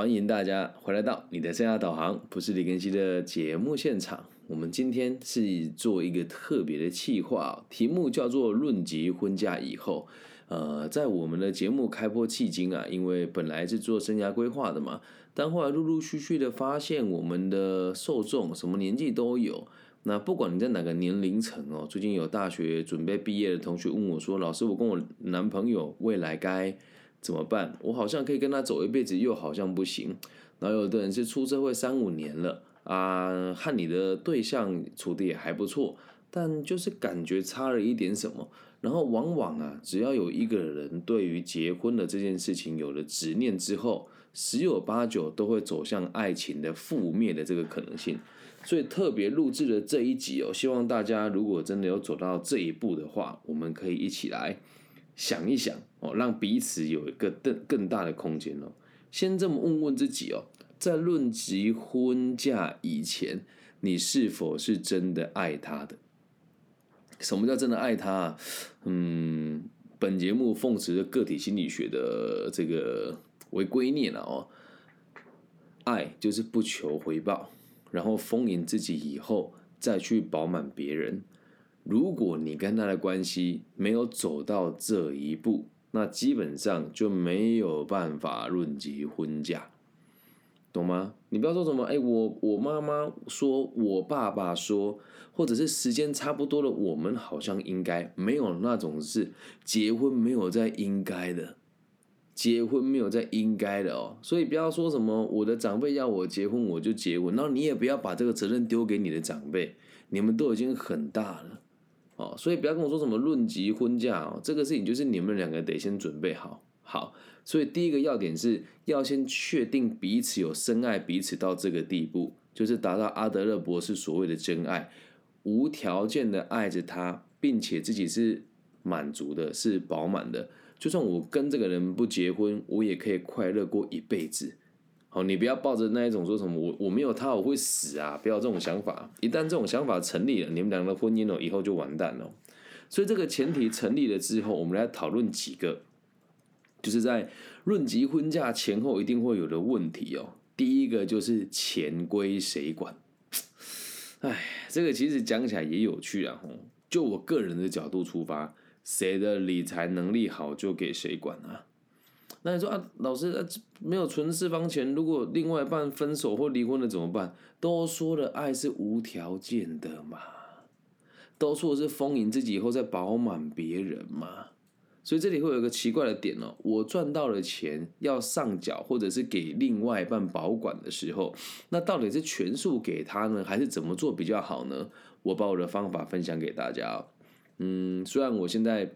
欢迎大家回来到你的生涯导航，不是李根熙的节目现场。我们今天是做一个特别的企划，题目叫做“论及婚嫁以后”。呃，在我们的节目开播迄今啊，因为本来是做生涯规划的嘛，但后来陆陆续续的发现，我们的受众什么年纪都有。那不管你在哪个年龄层哦，最近有大学准备毕业的同学问我说：“老师，我跟我男朋友未来该……”怎么办？我好像可以跟他走一辈子，又好像不行。然后有的人是出社会三五年了啊，和你的对象处的也还不错，但就是感觉差了一点什么。然后往往啊，只要有一个人对于结婚的这件事情有了执念之后，十有八九都会走向爱情的覆灭的这个可能性。所以特别录制了这一集哦，希望大家如果真的有走到这一步的话，我们可以一起来。想一想哦，让彼此有一个更更大的空间哦。先这么问问自己哦，在论及婚嫁以前，你是否是真的爱他的？什么叫真的爱他？嗯，本节目奉持着个体心理学的这个为圭臬了哦。爱就是不求回报，然后丰盈自己以后，再去饱满别人。如果你跟他的关系没有走到这一步，那基本上就没有办法论及婚嫁，懂吗？你不要说什么，哎，我我妈妈说，我爸爸说，或者是时间差不多了，我们好像应该没有那种是结婚没有在应该的，结婚没有在应该的哦。所以不要说什么我的长辈要我结婚我就结婚，然后你也不要把这个责任丢给你的长辈，你们都已经很大了。哦，所以不要跟我说什么论及婚嫁哦，这个事情就是你们两个得先准备好。好，所以第一个要点是要先确定彼此有深爱彼此到这个地步，就是达到阿德勒博士所谓的真爱，无条件的爱着他，并且自己是满足的，是饱满的。就算我跟这个人不结婚，我也可以快乐过一辈子。好，你不要抱着那一种说什么我我没有他我会死啊！不要这种想法。一旦这种想法成立了，你们两个婚姻哦，以后就完蛋了。所以这个前提成立了之后，我们来讨论几个，就是在论及婚嫁前后一定会有的问题哦。第一个就是钱归谁管？哎，这个其实讲起来也有趣啊。就我个人的角度出发，谁的理财能力好就给谁管啊。那你说啊，老师啊，没有存私房钱，如果另外一半分手或离婚了怎么办？都说了，爱是无条件的嘛，都说是丰盈自己以后再饱满别人嘛。所以这里会有一个奇怪的点哦，我赚到了钱要上缴或者是给另外一半保管的时候，那到底是全数给他呢，还是怎么做比较好呢？我把我的方法分享给大家。嗯，虽然我现在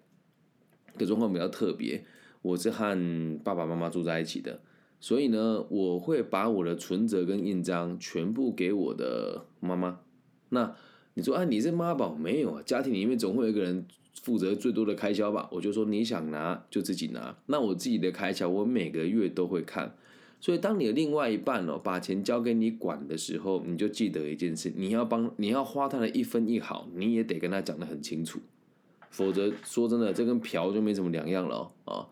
的状况比较特别。我是和爸爸妈妈住在一起的，所以呢，我会把我的存折跟印章全部给我的妈妈。那你说，啊，你是妈宝没有啊？家庭里面总会有一个人负责最多的开销吧？我就说你想拿就自己拿。那我自己的开销，我每个月都会看。所以，当你的另外一半哦把钱交给你管的时候，你就记得一件事：你要帮，你要花他的一分一毫，你也得跟他讲得很清楚。否则，说真的，这跟嫖就没什么两样了啊。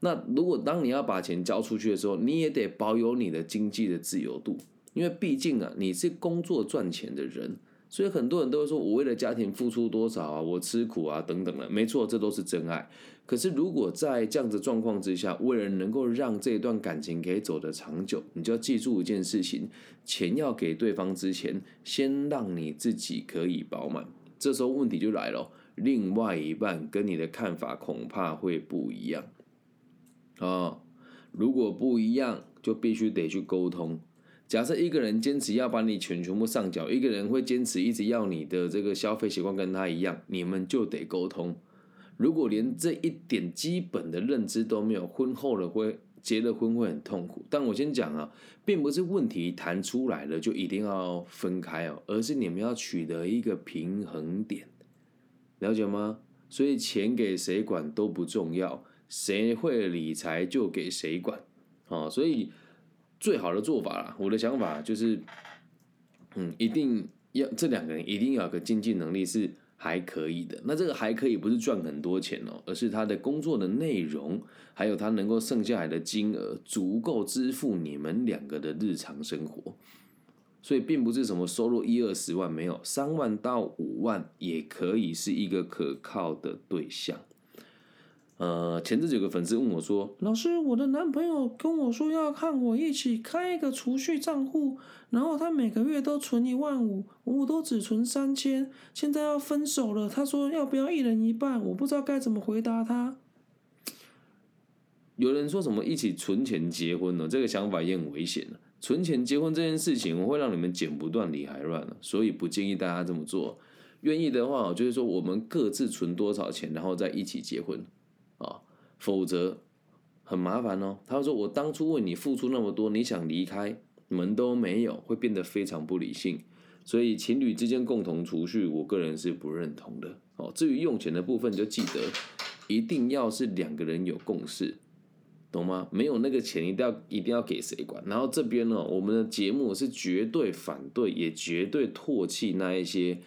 那如果当你要把钱交出去的时候，你也得保有你的经济的自由度，因为毕竟啊，你是工作赚钱的人，所以很多人都会说我为了家庭付出多少啊，我吃苦啊等等的。没错，这都是真爱。可是如果在这样的状况之下，为了能够让这段感情可以走得长久，你就要记住一件事情：钱要给对方之前，先让你自己可以饱满。这时候问题就来了。另外一半跟你的看法恐怕会不一样啊！如果不一样，就必须得去沟通。假设一个人坚持要把你钱全部上缴，一个人会坚持一直要你的这个消费习惯跟他一样，你们就得沟通。如果连这一点基本的认知都没有，婚后了会结了婚会很痛苦。但我先讲啊，并不是问题谈出来了就一定要分开哦，而是你们要取得一个平衡点。了解吗？所以钱给谁管都不重要，谁会理财就给谁管啊！所以最好的做法啦，我的想法就是，嗯，一定要这两个人一定要有个经济能力是还可以的。那这个还可以不是赚很多钱哦，而是他的工作的内容，还有他能够剩下来的金额足够支付你们两个的日常生活。所以并不是什么收入一二十万没有，三万到五万也可以是一个可靠的对象。呃，前阵子有个粉丝问我说：“老师，我的男朋友跟我说要和我一起开一个储蓄账户，然后他每个月都存一万五，我都只存三千，现在要分手了。他说要不要一人一半？我不知道该怎么回答他。”有人说什么一起存钱结婚呢？这个想法也很危险的。存钱结婚这件事情，会让你们剪不断理还乱了，所以不建议大家这么做。愿意的话，就是说我们各自存多少钱，然后再一起结婚。否则很麻烦哦。他说：“我当初为你付出那么多，你想离开，门都没有，会变得非常不理性。所以情侣之间共同储蓄，我个人是不认同的。哦，至于用钱的部分，就记得一定要是两个人有共识，懂吗？没有那个钱，一定要一定要给谁管？然后这边呢，我们的节目是绝对反对，也绝对唾弃那一些。”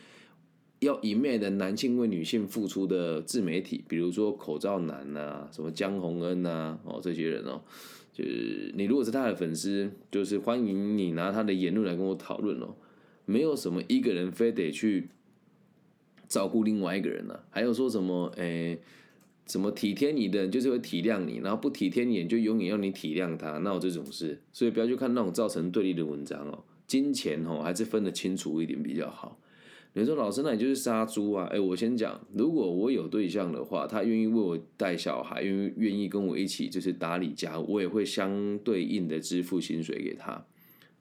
要一昧的男性为女性付出的自媒体，比如说口罩男呐，什么江宏恩呐，哦，这些人哦，就是你如果是他的粉丝，就是欢迎你拿他的言论来跟我讨论哦。没有什么一个人非得去照顾另外一个人呢，还有说什么诶，什么体贴你的人就是会体谅你，然后不体贴你就永远要你体谅他，那有这种事，所以不要去看那种造成对立的文章哦。金钱哦，还是分得清楚一点比较好。你说老师，那你就是杀猪啊？哎，我先讲，如果我有对象的话，他愿意为我带小孩，愿意愿意跟我一起就是打理家务，我也会相对应的支付薪水给他。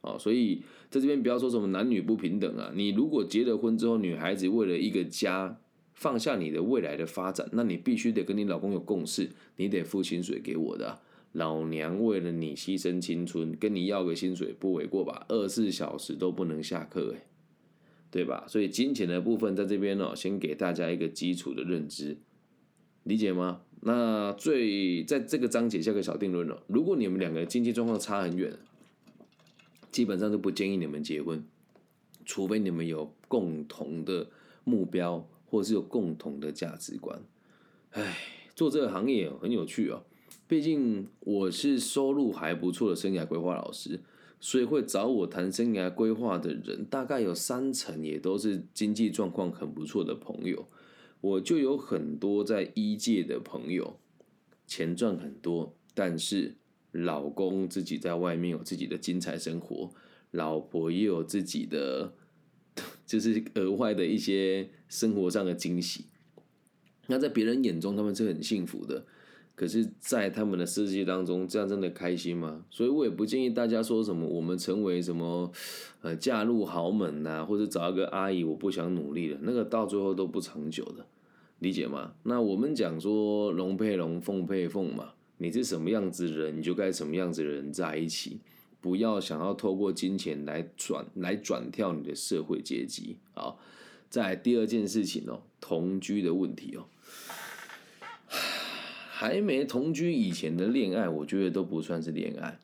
哦，所以在这边不要说什么男女不平等啊。你如果结了婚之后，女孩子为了一个家放下你的未来的发展，那你必须得跟你老公有共识，你得付薪水给我的。老娘为了你牺牲青春，跟你要个薪水不为过吧？二十四小时都不能下课，哎。对吧？所以金钱的部分在这边呢，先给大家一个基础的认知，理解吗？那最在这个章节下个小定论了。如果你们两个经济状况差很远，基本上都不建议你们结婚，除非你们有共同的目标，或是有共同的价值观。唉，做这个行业很有趣哦，毕竟我是收入还不错的生涯规划老师。所以会找我谈生涯规划的人，大概有三成也都是经济状况很不错的朋友。我就有很多在一界的朋友，钱赚很多，但是老公自己在外面有自己的精彩生活，老婆也有自己的，就是额外的一些生活上的惊喜。那在别人眼中，他们是很幸福的。可是，在他们的世界当中，这样真的开心吗？所以我也不建议大家说什么我们成为什么，呃，嫁入豪门呐，或者找一个阿姨，我不想努力了，那个到最后都不长久的，理解吗？那我们讲说龙配龙，凤配凤嘛，你是什么样子的人，你就该什么样子的人在一起，不要想要透过金钱来转来转跳你的社会阶级啊。在第二件事情哦，同居的问题哦。还没同居以前的恋爱，我觉得都不算是恋爱。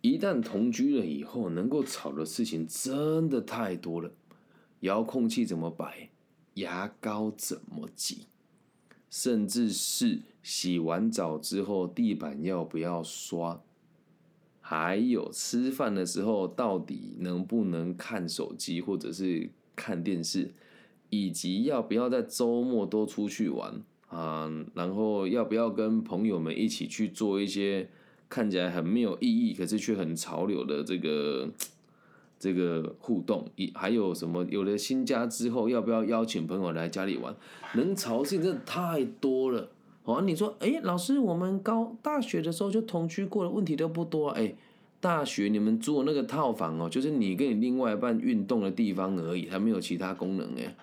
一旦同居了以后，能够吵的事情真的太多了。遥控器怎么摆，牙膏怎么挤，甚至是洗完澡之后地板要不要刷，还有吃饭的时候到底能不能看手机或者是看电视，以及要不要在周末都出去玩。啊，然后要不要跟朋友们一起去做一些看起来很没有意义，可是却很潮流的这个 这个互动？一还有什么？有了新家之后，要不要邀请朋友来家里玩？能潮性真的太多了。哦，你说，哎，老师，我们高大学的时候就同居过了，问题都不多。哎，大学你们住的那个套房哦，就是你跟你另外一半运动的地方而已，还没有其他功能哎。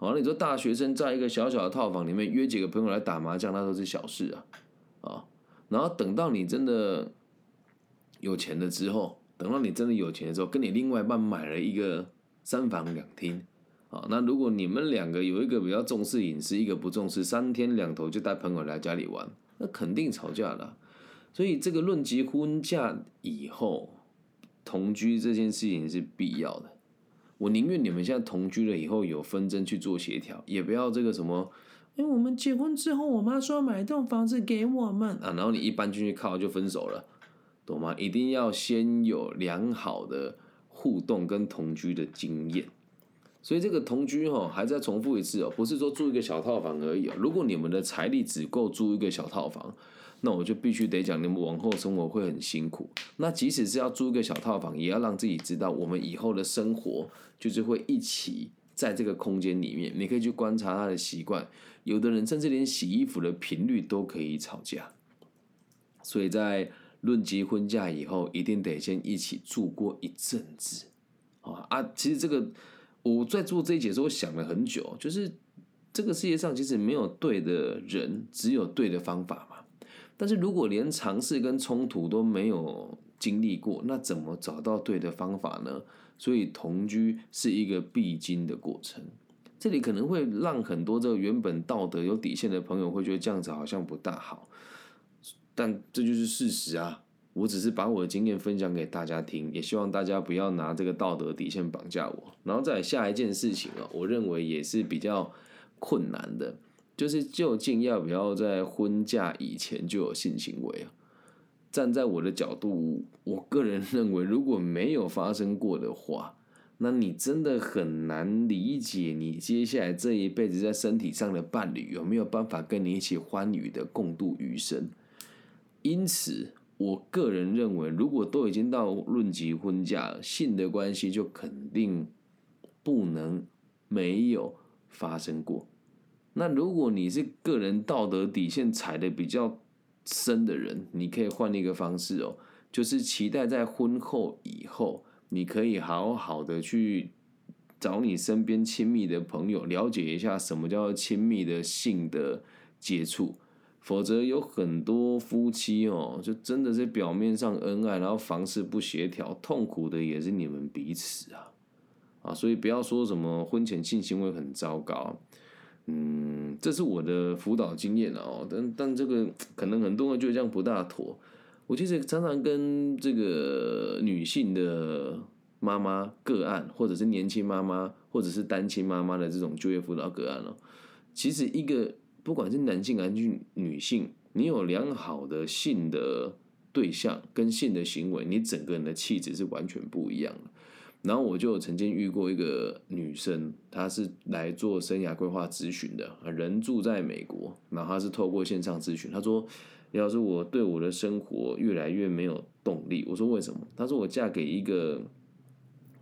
好，你说大学生在一个小小的套房里面约几个朋友来打麻将，那都是小事啊，啊，然后等到你真的有钱了之后，等到你真的有钱的时候，跟你另外一半买了一个三房两厅，啊，那如果你们两个有一个比较重视隐私，一个不重视，三天两头就带朋友来家里玩，那肯定吵架了。所以这个论及婚嫁以后同居这件事情是必要的。我宁愿你们现在同居了以后有纷争去做协调，也不要这个什么，因为我们结婚之后，我妈说买一栋房子给我们啊，然后你一搬进去靠就分手了，懂吗？一定要先有良好的互动跟同居的经验。所以这个同居哈，还再重复一次哦，不是说住一个小套房而已哦。如果你们的财力只够租一个小套房，那我就必须得讲，你们往后生活会很辛苦。那即使是要租一个小套房，也要让自己知道，我们以后的生活就是会一起在这个空间里面。你可以去观察他的习惯，有的人甚至连洗衣服的频率都可以吵架。所以在论及婚嫁以后，一定得先一起住过一阵子啊啊！其实这个。我在做这一节时候想了很久，就是这个世界上其实没有对的人，只有对的方法嘛。但是如果连尝试跟冲突都没有经历过，那怎么找到对的方法呢？所以同居是一个必经的过程。这里可能会让很多这个原本道德有底线的朋友会觉得这样子好像不大好，但这就是事实啊。我只是把我的经验分享给大家听，也希望大家不要拿这个道德底线绑架我。然后再下一件事情啊，我认为也是比较困难的，就是究竟要不要在婚嫁以前就有性行为啊？站在我的角度，我个人认为，如果没有发生过的话，那你真的很难理解你接下来这一辈子在身体上的伴侣有没有办法跟你一起欢愉的共度余生。因此。我个人认为，如果都已经到论及婚嫁，性的关系就肯定不能没有发生过。那如果你是个人道德底线踩的比较深的人，你可以换一个方式哦，就是期待在婚后以后，你可以好好的去找你身边亲密的朋友，了解一下什么叫亲密的性的接触。否则有很多夫妻哦，就真的是表面上恩爱，然后房事不协调，痛苦的也是你们彼此啊啊！所以不要说什么婚前性行为很糟糕，嗯，这是我的辅导经验哦。但但这个可能很多人觉得这样不大妥。我其实常常跟这个女性的妈妈个案，或者是年轻妈妈，或者是单亲妈妈的这种就业辅导个案哦，其实一个。不管是男性还是女性，你有良好的性的对象跟性的行为，你整个人的气质是完全不一样的。然后我就曾经遇过一个女生，她是来做生涯规划咨询的，人住在美国，然后她是透过线上咨询。她说：“要是我对我的生活越来越没有动力。”我说：“为什么？”她说：“我嫁给一个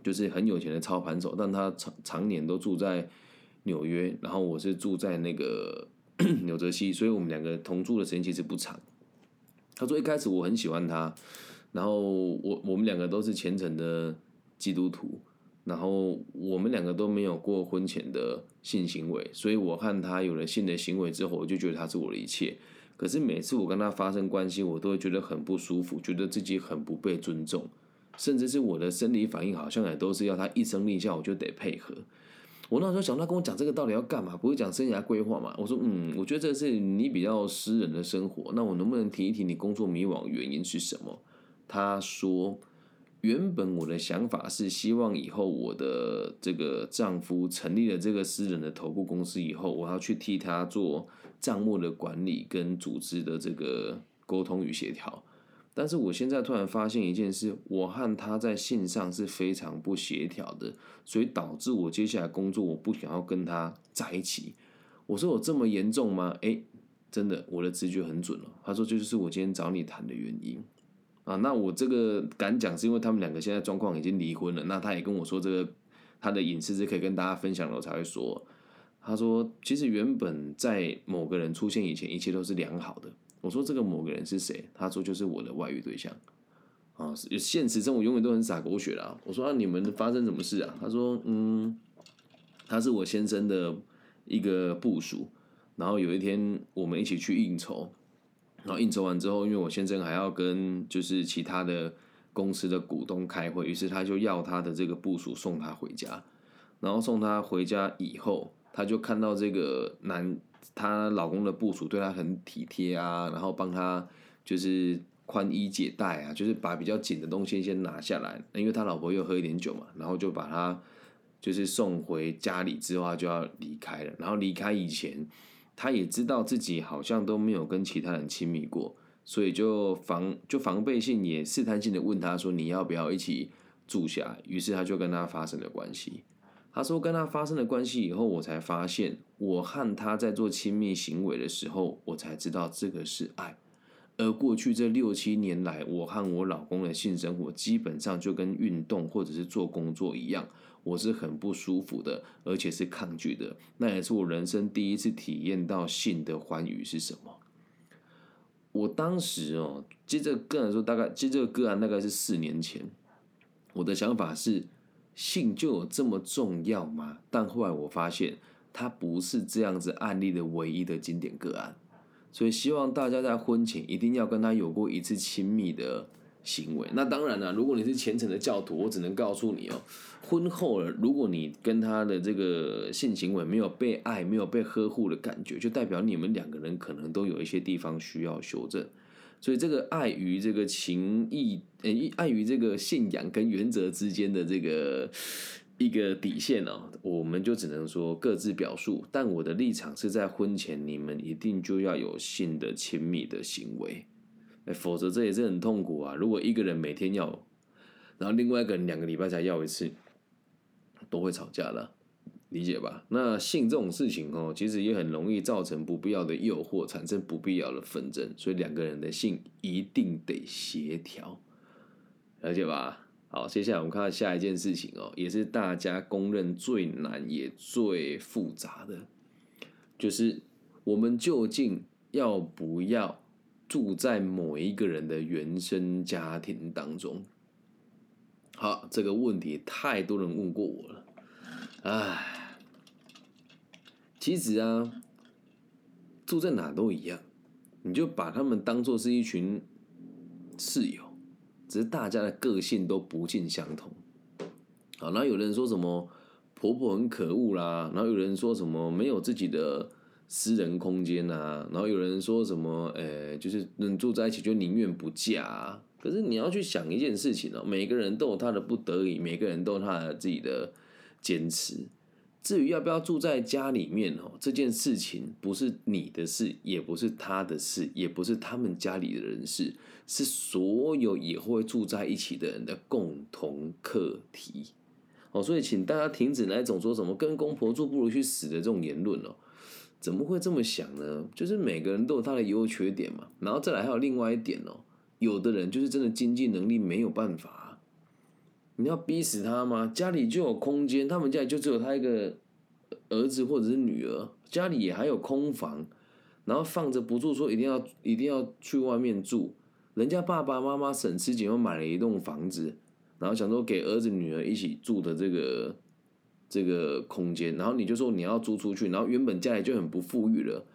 就是很有钱的操盘手，但他常常年都住在纽约，然后我是住在那个。”纽泽西，所以我们两个同住的时间其实不长。他说一开始我很喜欢他，然后我我们两个都是虔诚的基督徒，然后我们两个都没有过婚前的性行为，所以我和他有了性的行为之后，我就觉得他是我的一切。可是每次我跟他发生关系，我都会觉得很不舒服，觉得自己很不被尊重，甚至是我的生理反应好像也都是要他一声令下，我就得配合。我那时候想，他跟我讲这个到底要干嘛？不会讲生涯规划嘛？我说，嗯，我觉得这是你比较私人的生活。那我能不能提一提你工作迷惘原因是什么？他说，原本我的想法是希望以后我的这个丈夫成立了这个私人的投顾公司以后，我要去替他做账目的管理跟组织的这个沟通与协调。但是我现在突然发现一件事，我和他在线上是非常不协调的，所以导致我接下来工作我不想要跟他在一起。我说我这么严重吗？诶，真的，我的直觉很准了。他说这就是我今天找你谈的原因啊。那我这个敢讲是因为他们两个现在状况已经离婚了。那他也跟我说这个他的隐私是可以跟大家分享了，我才会说。他说其实原本在某个人出现以前，一切都是良好的。我说这个某个人是谁？他说就是我的外遇对象啊！现实生活永远都很洒狗血啦。我说啊，你们发生什么事啊？他说嗯，他是我先生的一个部属。然后有一天我们一起去应酬，然后应酬完之后，因为我先生还要跟就是其他的公司的股东开会，于是他就要他的这个部署送他回家。然后送他回家以后，他就看到这个男。她老公的部署对她很体贴啊，然后帮她就是宽衣解带啊，就是把比较紧的东西先拿下来，因为他老婆又喝一点酒嘛，然后就把她就是送回家里之后，他就要离开了。然后离开以前，他也知道自己好像都没有跟其他人亲密过，所以就防就防备性也试探性的问他说：“你要不要一起住下？”于是他就跟他发生了关系。他说：“跟他发生了关系以后，我才发现，我和他在做亲密行为的时候，我才知道这个是爱。而过去这六七年来，我和我老公的性生活基本上就跟运动或者是做工作一样。”我是很不舒服的，而且是抗拒的。那也是我人生第一次体验到性的欢愉是什么。我当时哦，接这个个人说，大概接这个个案大概是四年前。我的想法是，性就有这么重要吗？但后来我发现，它不是这样子案例的唯一的经典个案。所以希望大家在婚前一定要跟他有过一次亲密的。行为那当然了，如果你是虔诚的教徒，我只能告诉你哦，婚后了，如果你跟他的这个性行为没有被爱、没有被呵护的感觉，就代表你们两个人可能都有一些地方需要修正。所以这个爱与这个情谊，呃，爱与这个信仰跟原则之间的这个一个底线哦，我们就只能说各自表述。但我的立场是在婚前，你们一定就要有性的亲密的行为。否则这也是很痛苦啊！如果一个人每天要，然后另外一个人两个礼拜才要一次，都会吵架的，理解吧？那性这种事情哦，其实也很容易造成不必要的诱惑，产生不必要的纷争，所以两个人的性一定得协调，了解吧？好，接下来我们看到下一件事情哦，也是大家公认最难也最复杂的，就是我们究竟要不要？住在某一个人的原生家庭当中，好，这个问题太多人问过我了，唉，其实啊，住在哪都一样，你就把他们当做是一群室友，只是大家的个性都不尽相同。好，然后有人说什么婆婆很可恶啦，然后有人说什么没有自己的。私人空间啊，然后有人说什么，呃，就是能住在一起就宁愿不嫁。可是你要去想一件事情哦，每个人都有他的不得已，每个人都有他的自己的坚持。至于要不要住在家里面哦，这件事情不是你的事，也不是他的事，也不是他们家里的人事，是所有也会住在一起的人的共同课题。哦，所以请大家停止那种说什么跟公婆住不如去死的这种言论哦。怎么会这么想呢？就是每个人都有他的优缺点嘛。然后再来还有另外一点哦，有的人就是真的经济能力没有办法，你要逼死他吗？家里就有空间，他们家里就只有他一个儿子或者是女儿，家里也还有空房，然后放着不住，说一定要一定要去外面住。人家爸爸妈妈省吃俭用买了一栋房子，然后想说给儿子女儿一起住的这个。这个空间，然后你就说你要租出去，然后原本家里就很不富裕了，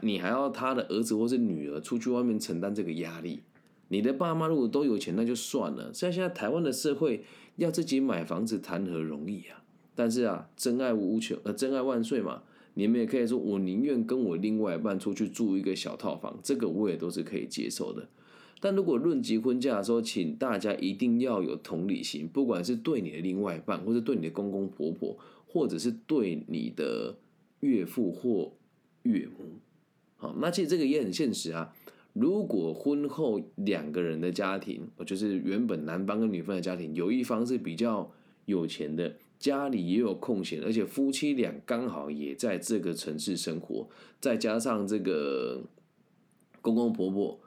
你还要他的儿子或是女儿出去外面承担这个压力。你的爸妈如果都有钱，那就算了。像现在台湾的社会，要自己买房子谈何容易啊？但是啊，真爱无穷，呃，真爱万岁嘛。你们也可以说，我宁愿跟我另外一半出去住一个小套房，这个我也都是可以接受的。但如果论及婚嫁的时候，请大家一定要有同理心，不管是对你的另外一半，或者对你的公公婆婆，或者是对你的岳父或岳母，好，那其实这个也很现实啊。如果婚后两个人的家庭，就是原本男方跟女方的家庭，有一方是比较有钱的，家里也有空闲，而且夫妻俩刚好也在这个城市生活，再加上这个公公婆婆。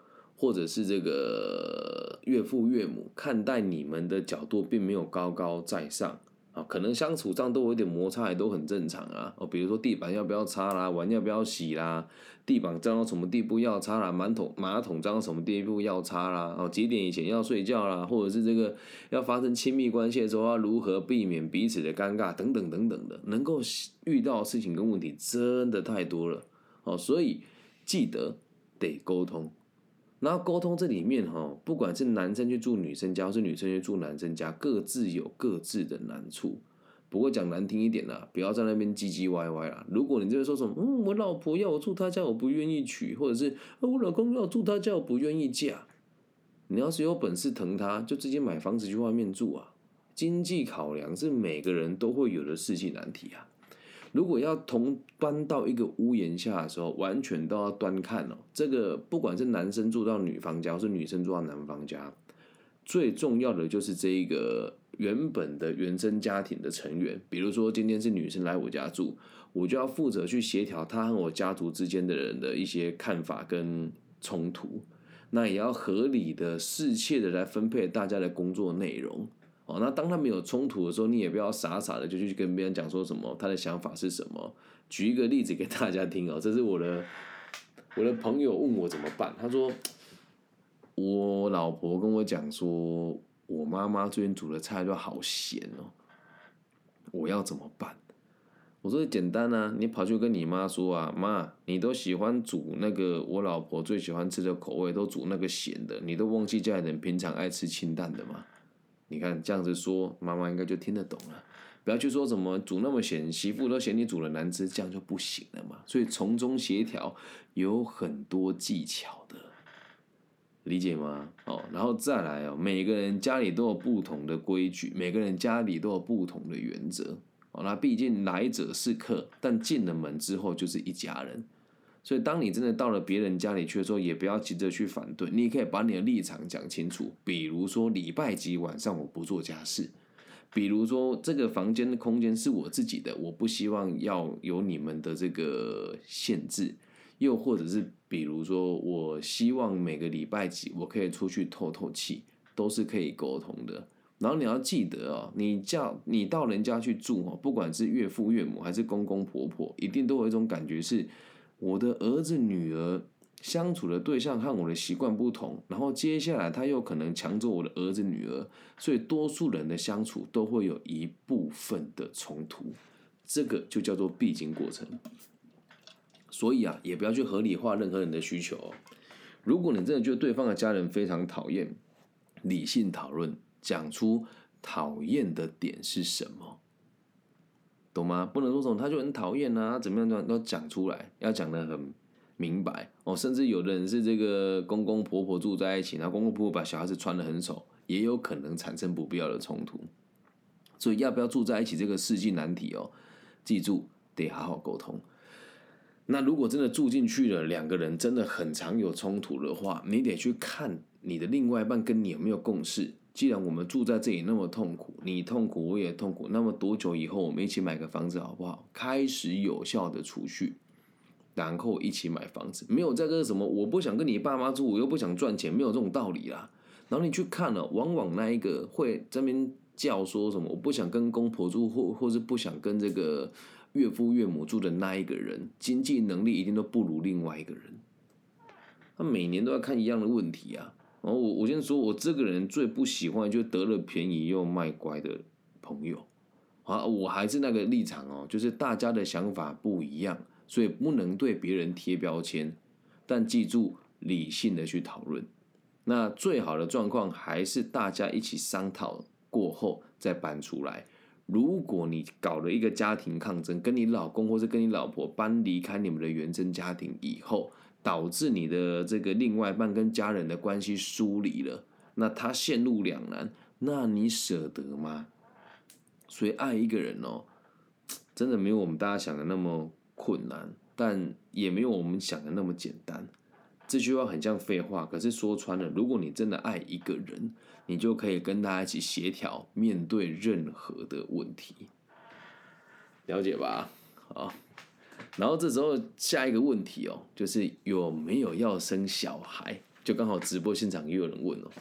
或者是这个岳父岳母看待你们的角度并没有高高在上啊，可能相处上都有点摩擦，也都很正常啊。哦，比如说地板要不要擦啦，碗要不要洗啦，地板脏到什么地步要擦啦，马桶马桶脏到什么地步要擦啦，哦，几点以前要睡觉啦，或者是这个要发生亲密关系的时候要如何避免彼此的尴尬等等等等的，能够遇到事情跟问题真的太多了哦，所以记得得沟通。然后沟通这里面哈，不管是男生去住女生家，或是女生去住男生家，各自有各自的难处。不过讲难听一点啦，不要在那边唧唧歪歪啦。如果你这边说什么，嗯，我老婆要我住她家，我不愿意娶，或者是我老公要住他家，我不愿意嫁。你要是有本事疼她，就直接买房子去外面住啊。经济考量是每个人都会有的世纪难题啊。如果要同搬到一个屋檐下的时候，完全都要端看哦。这个不管是男生住到女方家，或是女生住到男方家，最重要的就是这一个原本的原生家庭的成员。比如说今天是女生来我家住，我就要负责去协调她和我家族之间的人的一些看法跟冲突，那也要合理的、适切的来分配大家的工作内容。哦，那当他没有冲突的时候，你也不要傻傻的就去跟别人讲说什么他的想法是什么。举一个例子给大家听哦，这是我的我的朋友问我怎么办，他说我老婆跟我讲说，我妈妈最近煮的菜都好咸哦，我要怎么办？我说简单啊，你跑去跟你妈说啊，妈，你都喜欢煮那个我老婆最喜欢吃的口味，都煮那个咸的，你都忘记家里人平常爱吃清淡的吗？你看这样子说，妈妈应该就听得懂了。不要去说什么煮那么咸，媳妇都嫌你煮的难吃，这样就不行了嘛。所以从中协调有很多技巧的，理解吗？哦，然后再来哦，每个人家里都有不同的规矩，每个人家里都有不同的原则。哦，那毕竟来者是客，但进了门之后就是一家人。所以，当你真的到了别人家里去的时候，也不要急着去反对，你可以把你的立场讲清楚。比如说，礼拜几晚上我不做家事；比如说，这个房间的空间是我自己的，我不希望要有你们的这个限制；又或者是，比如说，我希望每个礼拜几我可以出去透透气，都是可以沟通的。然后你要记得哦，你叫你到人家去住哦，不管是岳父岳母还是公公婆婆，一定都有一种感觉是。我的儿子女儿相处的对象和我的习惯不同，然后接下来他又可能抢走我的儿子女儿，所以多数人的相处都会有一部分的冲突，这个就叫做必经过程。所以啊，也不要去合理化任何人的需求。如果你真的觉得对方的家人非常讨厌，理性讨论，讲出讨厌的点是什么。懂吗？不能说什么他就很讨厌啊，怎么样都要讲出来，要讲的很明白哦。甚至有的人是这个公公婆婆住在一起，然后公公婆婆把小孩子穿的很丑，也有可能产生不必要的冲突。所以要不要住在一起这个世纪难题哦，记住得好好沟通。那如果真的住进去了，两个人真的很常有冲突的话，你得去看你的另外一半跟你有没有共识。既然我们住在这里那么痛苦，你痛苦我也痛苦，那么多久以后我们一起买个房子好不好？开始有效的储蓄，然后一起买房子，没有这个什么，我不想跟你爸妈住，我又不想赚钱，没有这种道理啦。然后你去看了，往往那一个会这边叫说什么，我不想跟公婆住，或或是不想跟这个岳父岳母住的那一个人，经济能力一定都不如另外一个人。他每年都要看一样的问题啊。然后我我先说，我这个人最不喜欢就得了便宜又卖乖的朋友，啊，我还是那个立场哦，就是大家的想法不一样，所以不能对别人贴标签，但记住理性的去讨论。那最好的状况还是大家一起商讨过后再搬出来。如果你搞了一个家庭抗争，跟你老公或者跟你老婆搬离开你们的原生家庭以后。导致你的这个另外一半跟家人的关系疏离了，那他陷入两难，那你舍得吗？所以爱一个人哦，真的没有我们大家想的那么困难，但也没有我们想的那么简单。这句话很像废话，可是说穿了，如果你真的爱一个人，你就可以跟他一起协调面对任何的问题，了解吧？好。然后这时候下一个问题哦，就是有没有要生小孩？就刚好直播现场也有人问哦，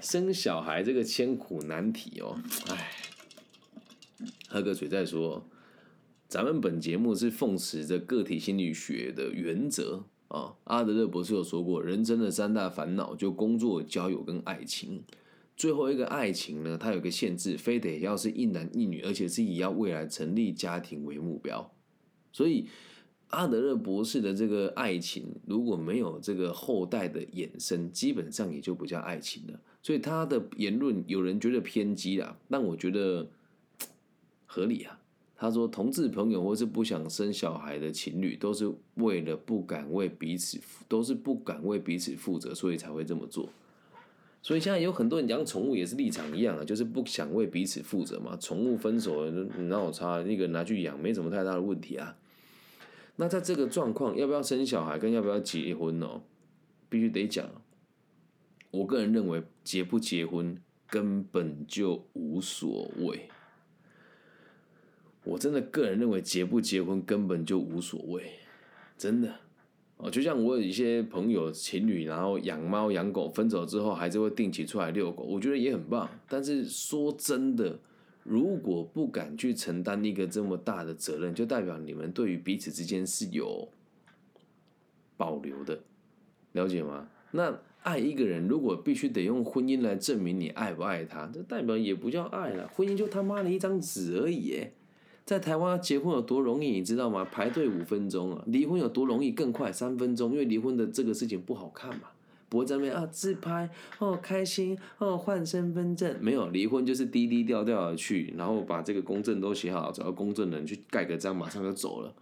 生小孩这个千苦难题哦，哎，喝个水再说。咱们本节目是奉持着个体心理学的原则啊。阿德勒博士有说过，人生的三大烦恼就工作、交友跟爱情。最后一个爱情呢，它有个限制，非得要是一男一女，而且是以要未来成立家庭为目标，所以。阿德勒博士的这个爱情，如果没有这个后代的衍生，基本上也就不叫爱情了。所以他的言论有人觉得偏激啦，但我觉得合理啊。他说，同志朋友或是不想生小孩的情侣，都是为了不敢为彼此，都是不敢为彼此负责，所以才会这么做。所以现在有很多人养宠物也是立场一样啊，就是不想为彼此负责嘛。宠物分手了，哪有差？那个拿去养没什么太大的问题啊。那在这个状况，要不要生小孩跟要不要结婚哦，必须得讲。我个人认为，结不结婚根本就无所谓。我真的个人认为，结不结婚根本就无所谓，真的。哦，就像我有一些朋友情侣，然后养猫养狗，分手之后还是会定期出来遛狗，我觉得也很棒。但是说真的，如果不敢去承担一个这么大的责任，就代表你们对于彼此之间是有保留的，了解吗？那爱一个人，如果必须得用婚姻来证明你爱不爱他，这代表也不叫爱了。婚姻就他妈的一张纸而已。在台湾结婚有多容易，你知道吗？排队五分钟啊！离婚有多容易，更快三分钟。因为离婚的这个事情不好看嘛，不会在那边啊自拍哦开心哦换身份证，没有离婚就是低低调调的去，然后把这个公证都写好，找个公证人去盖个章，马上就走了，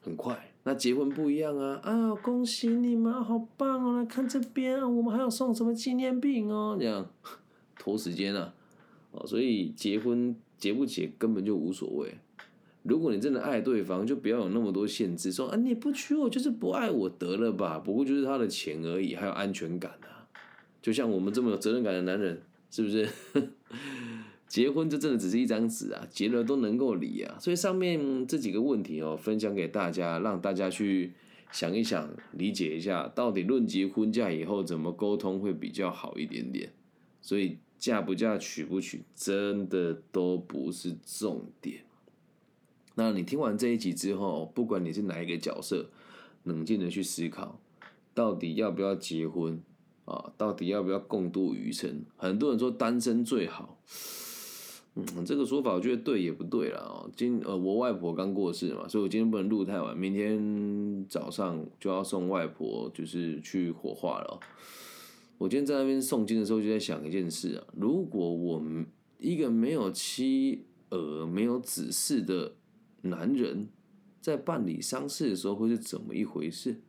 很快。那结婚不一样啊啊！恭喜你们，好棒哦！来看这边，我们还要送什么纪念品哦？这样拖时间啊哦，所以结婚。结不结根本就无所谓。如果你真的爱对方，就不要有那么多限制。说啊，你不娶我就是不爱我，得了吧。不过就是他的钱而已，还有安全感啊。就像我们这么有责任感的男人，是不是？结婚这真的只是一张纸啊，结了都能够离啊。所以上面这几个问题哦，分享给大家，让大家去想一想，理解一下，到底论及婚嫁以后怎么沟通会比较好一点点。所以。嫁不嫁、娶不娶，真的都不是重点。那你听完这一集之后，不管你是哪一个角色，冷静的去思考，到底要不要结婚啊？到底要不要共度余生？很多人说单身最好，嗯，这个说法我觉得对也不对了啊。今呃，我外婆刚过世嘛，所以我今天不能录太晚，明天早上就要送外婆，就是去火化了。我今天在那边诵经的时候，就在想一件事啊：如果我们一个没有妻儿、没有子嗣的男人，在办理丧事的时候，会是怎么一回事？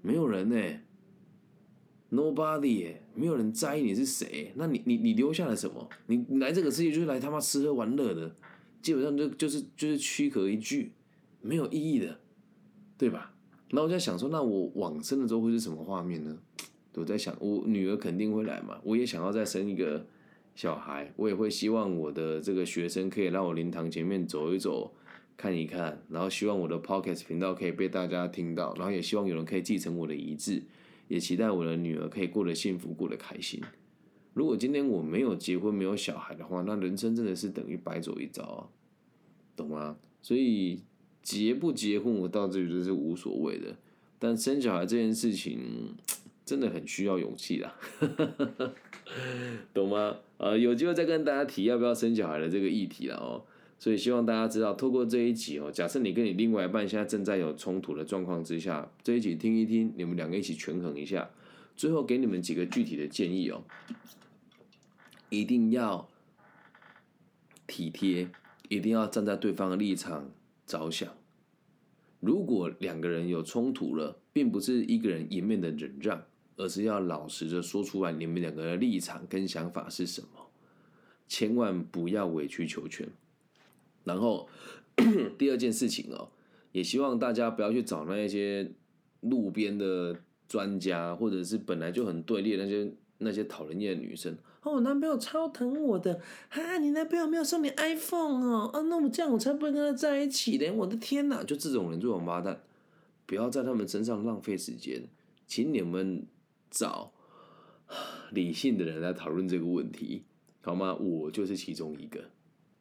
没有人呢，nobody，没有人在意你是谁。那你、你、你留下了什么？你来这个世界就是来他妈吃喝玩乐的，基本上就就是就是躯壳一具，没有意义的，对吧？那我在想说，那我往生的时候会是什么画面呢？我在想，我女儿肯定会来嘛，我也想要再生一个小孩，我也会希望我的这个学生可以让我灵堂前面走一走，看一看，然后希望我的 podcast 频道可以被大家听到，然后也希望有人可以继承我的遗志，也期待我的女儿可以过得幸福，过得开心。如果今天我没有结婚，没有小孩的话，那人生真的是等于白走一遭啊，懂吗？所以结不结婚，我到这里就是无所谓的，但生小孩这件事情。真的很需要勇气啦，懂吗？呃，有机会再跟大家提要不要生小孩的这个议题了哦。所以希望大家知道，透过这一集哦，假设你跟你另外一半现在正在有冲突的状况之下，这一集听一听，你们两个一起权衡一下，最后给你们几个具体的建议哦。一定要体贴，一定要站在对方的立场着想。如果两个人有冲突了，并不是一个人一面的忍让。而是要老实的说出来，你们两个的立场跟想法是什么，千万不要委曲求全。然后 第二件事情哦，也希望大家不要去找那些路边的专家，或者是本来就很对立那些那些讨人厌的女生。哦，我男朋友超疼我的，哈，你男朋友没有送你 iPhone 哦，啊，那我这样我才不会跟他在一起呢。我的天哪，就这种人，这种八蛋，不要在他们身上浪费时间，请你们。找理性的人来讨论这个问题，好吗？我就是其中一个。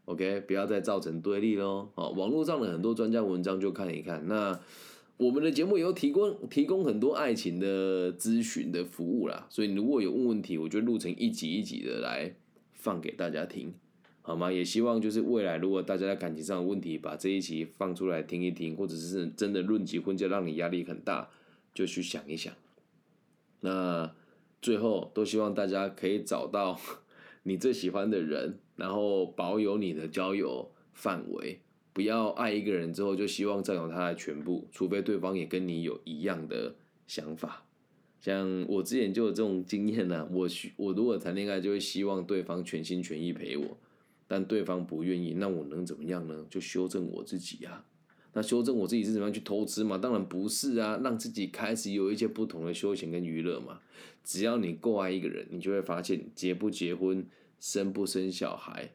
OK，不要再造成对立喽。好，网络上的很多专家文章就看一看。那我们的节目也有提供提供很多爱情的咨询的服务啦，所以如果有问问题，我就录成一集一集的来放给大家听，好吗？也希望就是未来如果大家在感情上的问题，把这一集放出来听一听，或者是真的论及婚嫁让你压力很大，就去想一想。那最后都希望大家可以找到 你最喜欢的人，然后保有你的交友范围，不要爱一个人之后就希望占有他的全部，除非对方也跟你有一样的想法。像我之前就有这种经验呢，我我如果谈恋爱就会希望对方全心全意陪我，但对方不愿意，那我能怎么样呢？就修正我自己啊。那修正我自己是怎么样去投资嘛？当然不是啊，让自己开始有一些不同的休闲跟娱乐嘛。只要你够爱一个人，你就会发现结不结婚、生不生小孩、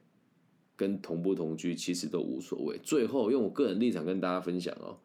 跟同不同居，其实都无所谓。最后用我个人立场跟大家分享哦，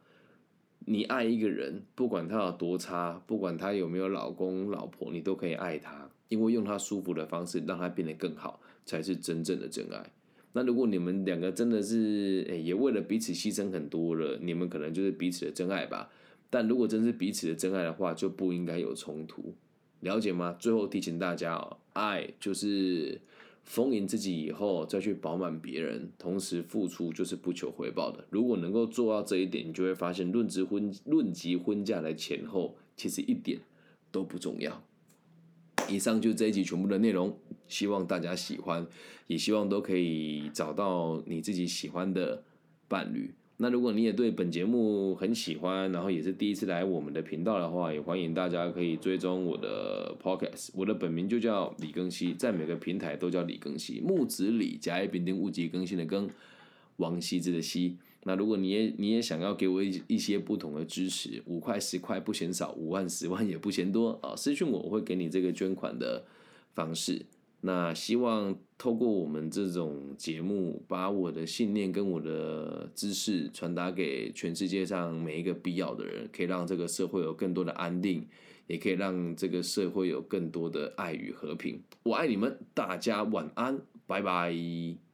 你爱一个人，不管他有多差，不管他有没有老公老婆，你都可以爱他，因为用他舒服的方式让他变得更好，才是真正的真爱。那如果你们两个真的是，诶，也为了彼此牺牲很多了，你们可能就是彼此的真爱吧。但如果真是彼此的真爱的话，就不应该有冲突，了解吗？最后提醒大家哦，爱就是丰盈自己以后再去饱满别人，同时付出就是不求回报的。如果能够做到这一点，你就会发现论职婚论及婚嫁的前后，其实一点都不重要。以上就这一集全部的内容，希望大家喜欢，也希望都可以找到你自己喜欢的伴侣。那如果你也对本节目很喜欢，然后也是第一次来我们的频道的话，也欢迎大家可以追踪我的 podcast。我的本名就叫李更新，在每个平台都叫李更新，木子李，甲乙丙丁戊己更新的更，王羲之的羲。那如果你也你也想要给我一一些不同的支持，五块十块不嫌少，五万十万也不嫌多啊！私信我，我会给你这个捐款的方式。那希望透过我们这种节目，把我的信念跟我的知识传达给全世界上每一个必要的人，可以让这个社会有更多的安定，也可以让这个社会有更多的爱与和平。我爱你们，大家晚安，拜拜。